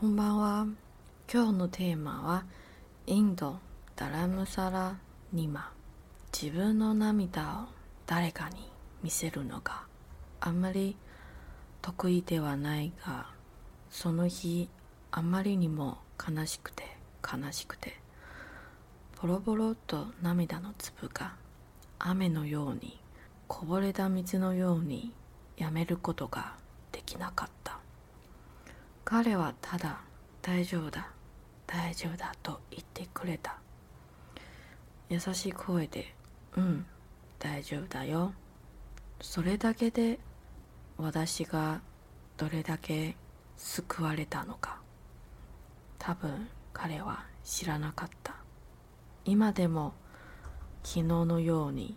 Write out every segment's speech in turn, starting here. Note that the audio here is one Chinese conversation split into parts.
こんばんは。今日のテーマはインドダラムサラニマ。自分の涙を誰かに見せるのがあんまり得意ではないが、その日あまりにも悲しくて悲しくて、ボロボロと涙の粒が雨のようにこぼれた水のようにやめることができなかった。彼はただ大丈夫だ大丈夫だと言ってくれた。優しい声でうん大丈夫だよ。それだけで私がどれだけ救われたのか。多分彼は知らなかった。今でも昨日のように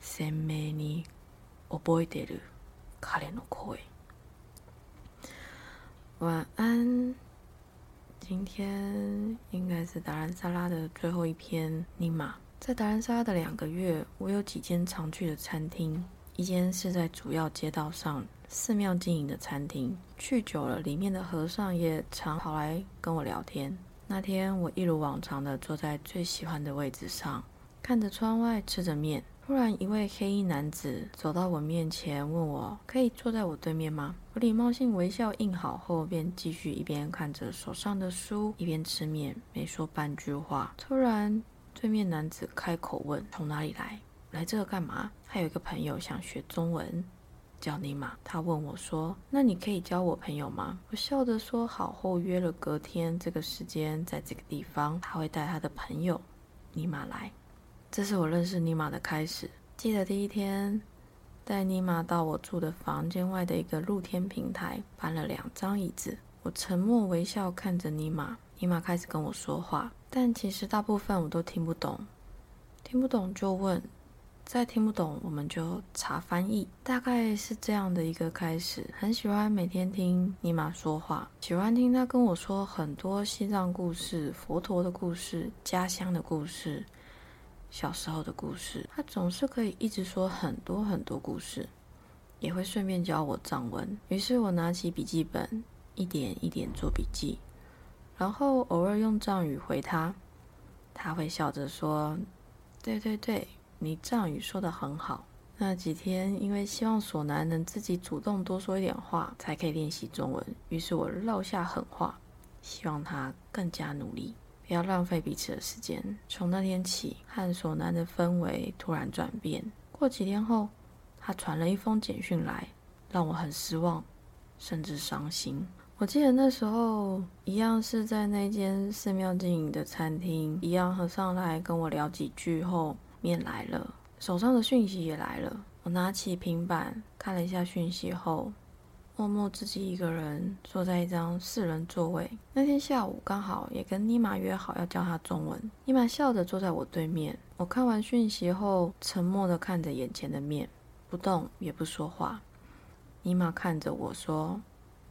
鮮明に覚えている彼の声。晚安。今天应该是达兰萨拉的最后一篇尼玛。在达兰萨拉的两个月，我有几间常去的餐厅，一间是在主要街道上寺庙经营的餐厅，去久了，里面的和尚也常跑来跟我聊天。那天我一如往常的坐在最喜欢的位置上，看着窗外，吃着面。突然，一位黑衣男子走到我面前，问我可以坐在我对面吗？我礼貌性微笑应好后，便继续一边看着手上的书，一边吃面，没说半句话。突然，对面男子开口问：“从哪里来？来这干嘛？”他有一个朋友想学中文，叫尼玛。他问我说：“那你可以教我朋友吗？”我笑着说：“好。”后约了隔天这个时间，在这个地方，他会带他的朋友尼玛来。这是我认识尼玛的开始。记得第一天带尼玛到我住的房间外的一个露天平台，搬了两张椅子。我沉默微笑看着尼玛，尼玛开始跟我说话，但其实大部分我都听不懂。听不懂就问，再听不懂我们就查翻译，大概是这样的一个开始。很喜欢每天听尼玛说话，喜欢听他跟我说很多西藏故事、佛陀的故事、家乡的故事。小时候的故事，他总是可以一直说很多很多故事，也会顺便教我藏文。于是我拿起笔记本，一点一点做笔记，然后偶尔用藏语回他。他会笑着说：“对对对，你藏语说得很好。”那几天因为希望索南能自己主动多说一点话，才可以练习中文。于是我撂下狠话，希望他更加努力。不要浪费彼此的时间。从那天起，和索南的氛围突然转变。过几天后，他传了一封简讯来，让我很失望，甚至伤心。我记得那时候，一样是在那间寺庙经营的餐厅，一样和尚来跟我聊几句后，面来了，手上的讯息也来了。我拿起平板看了一下讯息后。默默自己一个人坐在一张四人座位。那天下午刚好也跟尼玛约好要教他中文。尼玛笑着坐在我对面。我看完讯息后，沉默的看着眼前的面，不动也不说话。尼玛看着我说：“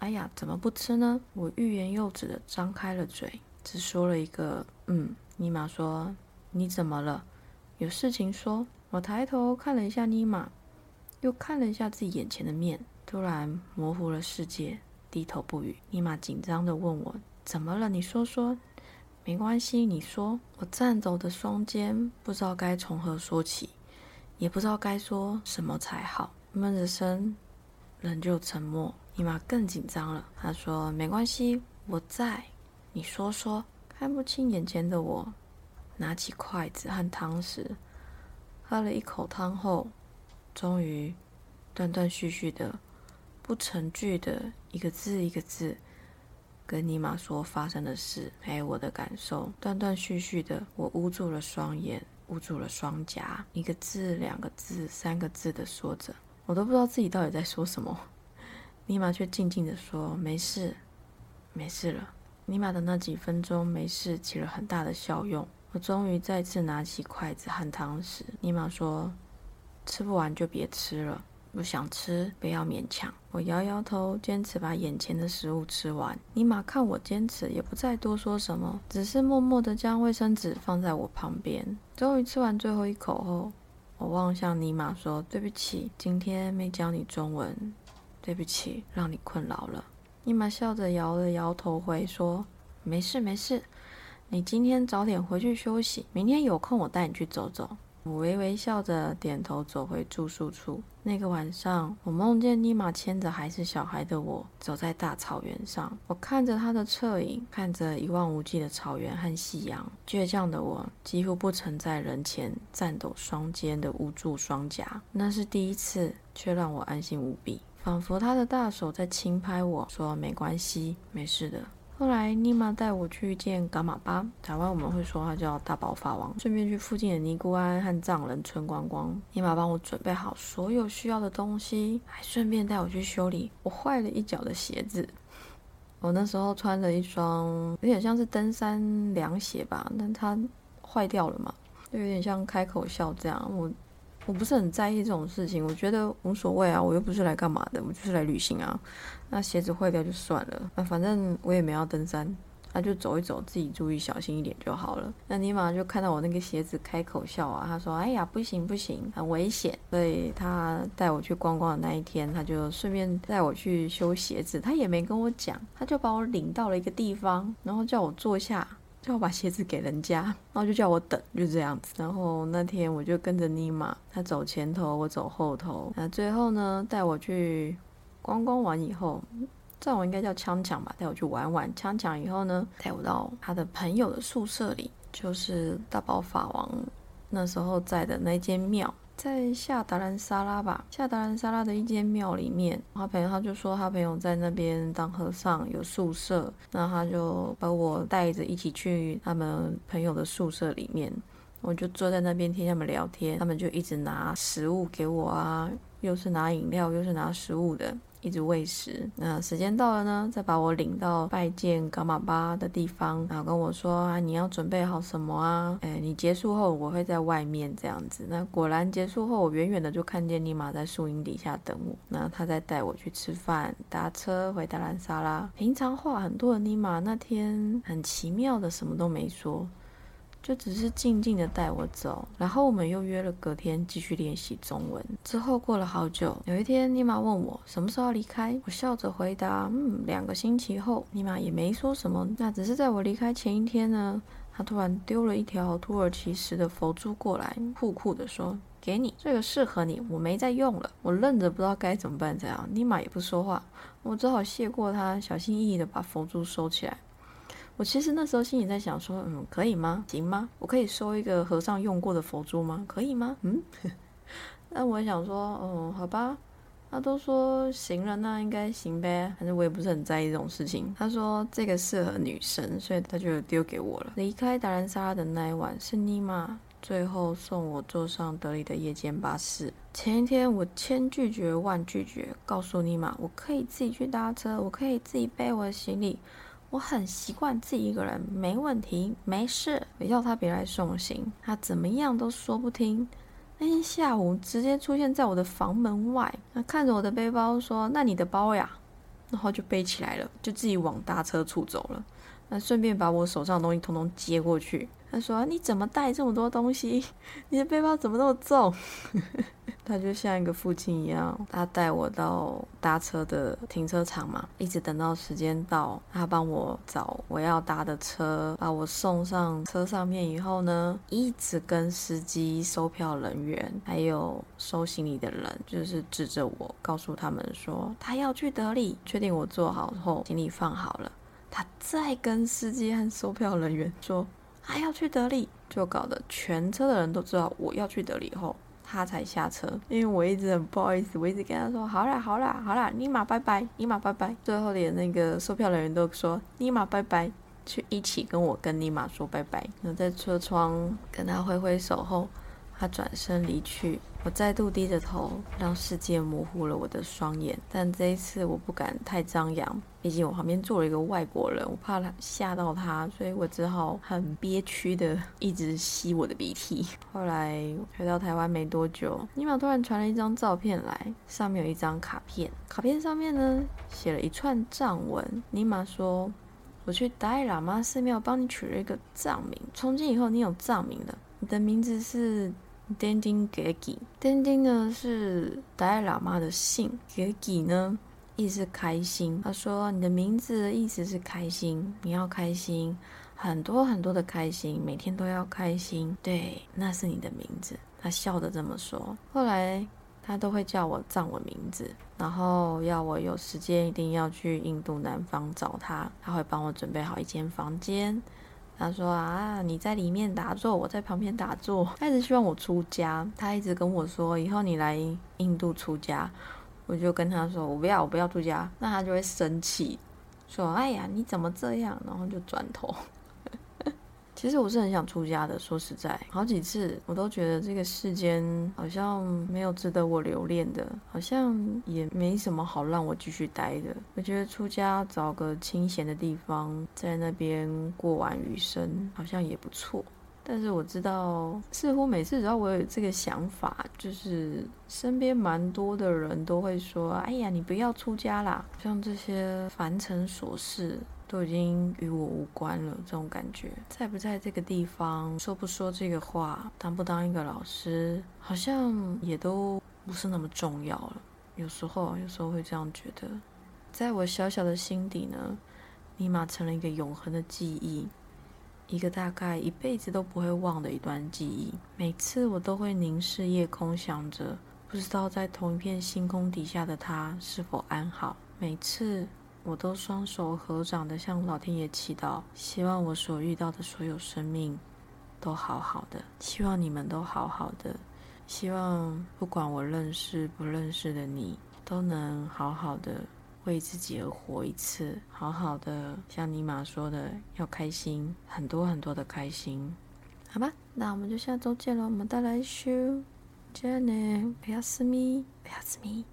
哎呀，怎么不吃呢？”我欲言又止的张开了嘴，只说了一个“嗯”。尼玛说：“你怎么了？有事情说。”我抬头看了一下尼玛，又看了一下自己眼前的面。突然模糊了世界，低头不语。尼玛紧张的问我：“怎么了？你说说。”没关系，你说。我颤抖的双肩，不知道该从何说起，也不知道该说什么才好。闷着声，仍旧沉默。尼玛更紧张了。他说：“没关系，我在。你说说。”看不清眼前的我，拿起筷子和汤匙，喝了一口汤后，终于断断续续的。不成句的一个字一个字，跟尼玛说发生的事，还有我的感受，断断续续的。我捂住了双眼，捂住了双颊，一个字、两个字、三个字的说着，我都不知道自己到底在说什么。尼玛却静静的说：“没事，没事了。”尼玛的那几分钟没事起了很大的效用。我终于再次拿起筷子和汤匙。尼玛说：“吃不完就别吃了。”不想吃，不要勉强。我摇摇头，坚持把眼前的食物吃完。尼玛看我坚持，也不再多说什么，只是默默地将卫生纸放在我旁边。终于吃完最后一口后，我望向尼玛说：“对不起，今天没教你中文，对不起，让你困扰了。”尼玛笑着摇了摇头回说：“没事没事，你今天早点回去休息，明天有空我带你去走走。”我微微笑着点头，走回住宿处。那个晚上，我梦见尼玛牵着还是小孩的我，走在大草原上。我看着他的侧影，看着一望无际的草原和夕阳。倔强的我几乎不曾在人前颤抖双肩的捂住双颊，那是第一次，却让我安心无比，仿佛他的大手在轻拍我说：“没关系，没事的。”后来，尼玛带我去见伽马巴，台湾我们会说他叫大宝法王，顺便去附近的尼姑庵和藏人村观光。尼玛帮我准备好所有需要的东西，还顺便带我去修理我坏了一脚的鞋子。我那时候穿了一双有点像是登山凉鞋吧，但它坏掉了嘛，就有点像开口笑这样。我。我不是很在意这种事情，我觉得无所谓啊，我又不是来干嘛的，我就是来旅行啊。那鞋子坏掉就算了，那反正我也没要登山，那就走一走，自己注意小心一点就好了。那尼玛就看到我那个鞋子开口笑啊，他说：“哎呀，不行不行，很危险。”所以他带我去逛逛的那一天，他就顺便带我去修鞋子，他也没跟我讲，他就把我领到了一个地方，然后叫我坐下。叫我把鞋子给人家，然后就叫我等，就这样子。然后那天我就跟着尼玛，他走前头，我走后头。那最后呢，带我去观光完以后，这我应该叫枪抢吧，带我去玩玩。枪抢以后呢，带我到他的朋友的宿舍里，就是大宝法王那时候在的那间庙。在下达兰萨拉吧，下达兰萨拉的一间庙里面，他朋友他就说他朋友在那边当和尚，有宿舍，那他就把我带着一起去他们朋友的宿舍里面，我就坐在那边听他们聊天，他们就一直拿食物给我啊，又是拿饮料，又是拿食物的。一直喂食，那时间到了呢，再把我领到拜见伽马巴的地方，然后跟我说啊，你要准备好什么啊？哎，你结束后我会在外面这样子。那果然结束后，我远远的就看见尼玛在树荫底下等我，那他在带我去吃饭，搭车回达兰萨拉。平常话很多的尼玛那天很奇妙的什么都没说。就只是静静的带我走，然后我们又约了隔天继续练习中文。之后过了好久，有一天尼玛问我什么时候要离开，我笑着回答：嗯，两个星期后。尼玛也没说什么，那只是在我离开前一天呢，他突然丢了一条土耳其石的佛珠过来，酷酷的说：“给你，这个适合你，我没再用了。”我愣着不知道该怎么办，这样尼玛也不说话，我只好谢过他，小心翼翼的把佛珠收起来。我其实那时候心里在想说，嗯，可以吗？行吗？我可以收一个和尚用过的佛珠吗？可以吗？嗯，那我想说，哦，好吧，他都说行了，那应该行呗。反正我也不是很在意这种事情。他说这个适合女生，所以他就丢给我了。离开达兰萨拉的那一晚，是尼玛最后送我坐上德里的夜间巴士。前一天我千拒绝万拒绝，告诉尼玛我可以自己去搭车，我可以自己背我的行李。我很习惯自己一个人，没问题，没事。我叫他别来送行，他怎么样都说不听。那天下午直接出现在我的房门外，他看着我的背包说：“那你的包呀？”然后就背起来了，就自己往搭车处走了。那顺便把我手上的东西统统接过去。他说：“你怎么带这么多东西？你的背包怎么那么重？” 他就像一个父亲一样，他带我到搭车的停车场嘛，一直等到时间到，他帮我找我要搭的车，把我送上车上面以后呢，一直跟司机、售票人员还有收行李的人，就是指着我，告诉他们说他要去德里，确定我坐好后，行李放好了，他再跟司机和售票人员说。还要去德里，就搞得全车的人都知道我要去德里后，他才下车。因为我一直很不好意思，我一直跟他说：“好啦，好啦，好啦，尼玛拜拜，尼玛拜拜。”最后连那个售票人员都说：“尼玛拜拜。”去一起跟我跟尼玛说拜拜。然后在车窗跟他挥挥手后，他转身离去。我再度低着头，让世界模糊了我的双眼。但这一次我不敢太张扬，毕竟我旁边坐了一个外国人，我怕他吓到他，所以我只好很憋屈的一直吸我的鼻涕。后来回到台湾没多久，尼玛突然传了一张照片来，上面有一张卡片，卡片上面呢写了一串藏文。尼玛说：“我去达赖喇嘛寺庙帮你取了一个藏名，从今以后你有藏名了，你的名字是。” Dending Gegi，Dending 呢是达赖喇嘛的姓，Gegi 呢意思是开心。他说你的名字的意思是开心，你要开心，很多很多的开心，每天都要开心。对，那是你的名字。他笑着这么说。后来他都会叫我藏文名字，然后要我有时间一定要去印度南方找他，他会帮我准备好一间房间。他说啊，你在里面打坐，我在旁边打坐。他一直希望我出家，他一直跟我说，以后你来印度出家，我就跟他说，我不要，我不要出家。那他就会生气，说，哎呀，你怎么这样？然后就转头。其实我是很想出家的，说实在，好几次我都觉得这个世间好像没有值得我留恋的，好像也没什么好让我继续待的。我觉得出家找个清闲的地方，在那边过完余生，好像也不错。但是我知道，似乎每次只要我有这个想法，就是身边蛮多的人都会说：“哎呀，你不要出家啦！”像这些凡尘琐事。都已经与我无关了，这种感觉，在不在这个地方，说不说这个话，当不当一个老师，好像也都不是那么重要了。有时候，有时候会这样觉得，在我小小的心底呢，尼玛成了一个永恒的记忆，一个大概一辈子都不会忘的一段记忆。每次我都会凝视夜空，想着，不知道在同一片星空底下的他是否安好。每次。我都双手合掌的向老天爷祈祷，希望我所遇到的所有生命都好好的，希望你们都好好的，希望不管我认识不认识的你，都能好好的为自己而活一次，好好的像尼玛说的，要开心，很多很多的开心，好吧？那我们就下周见了，我们再来修，再见，不要思密，不要思密。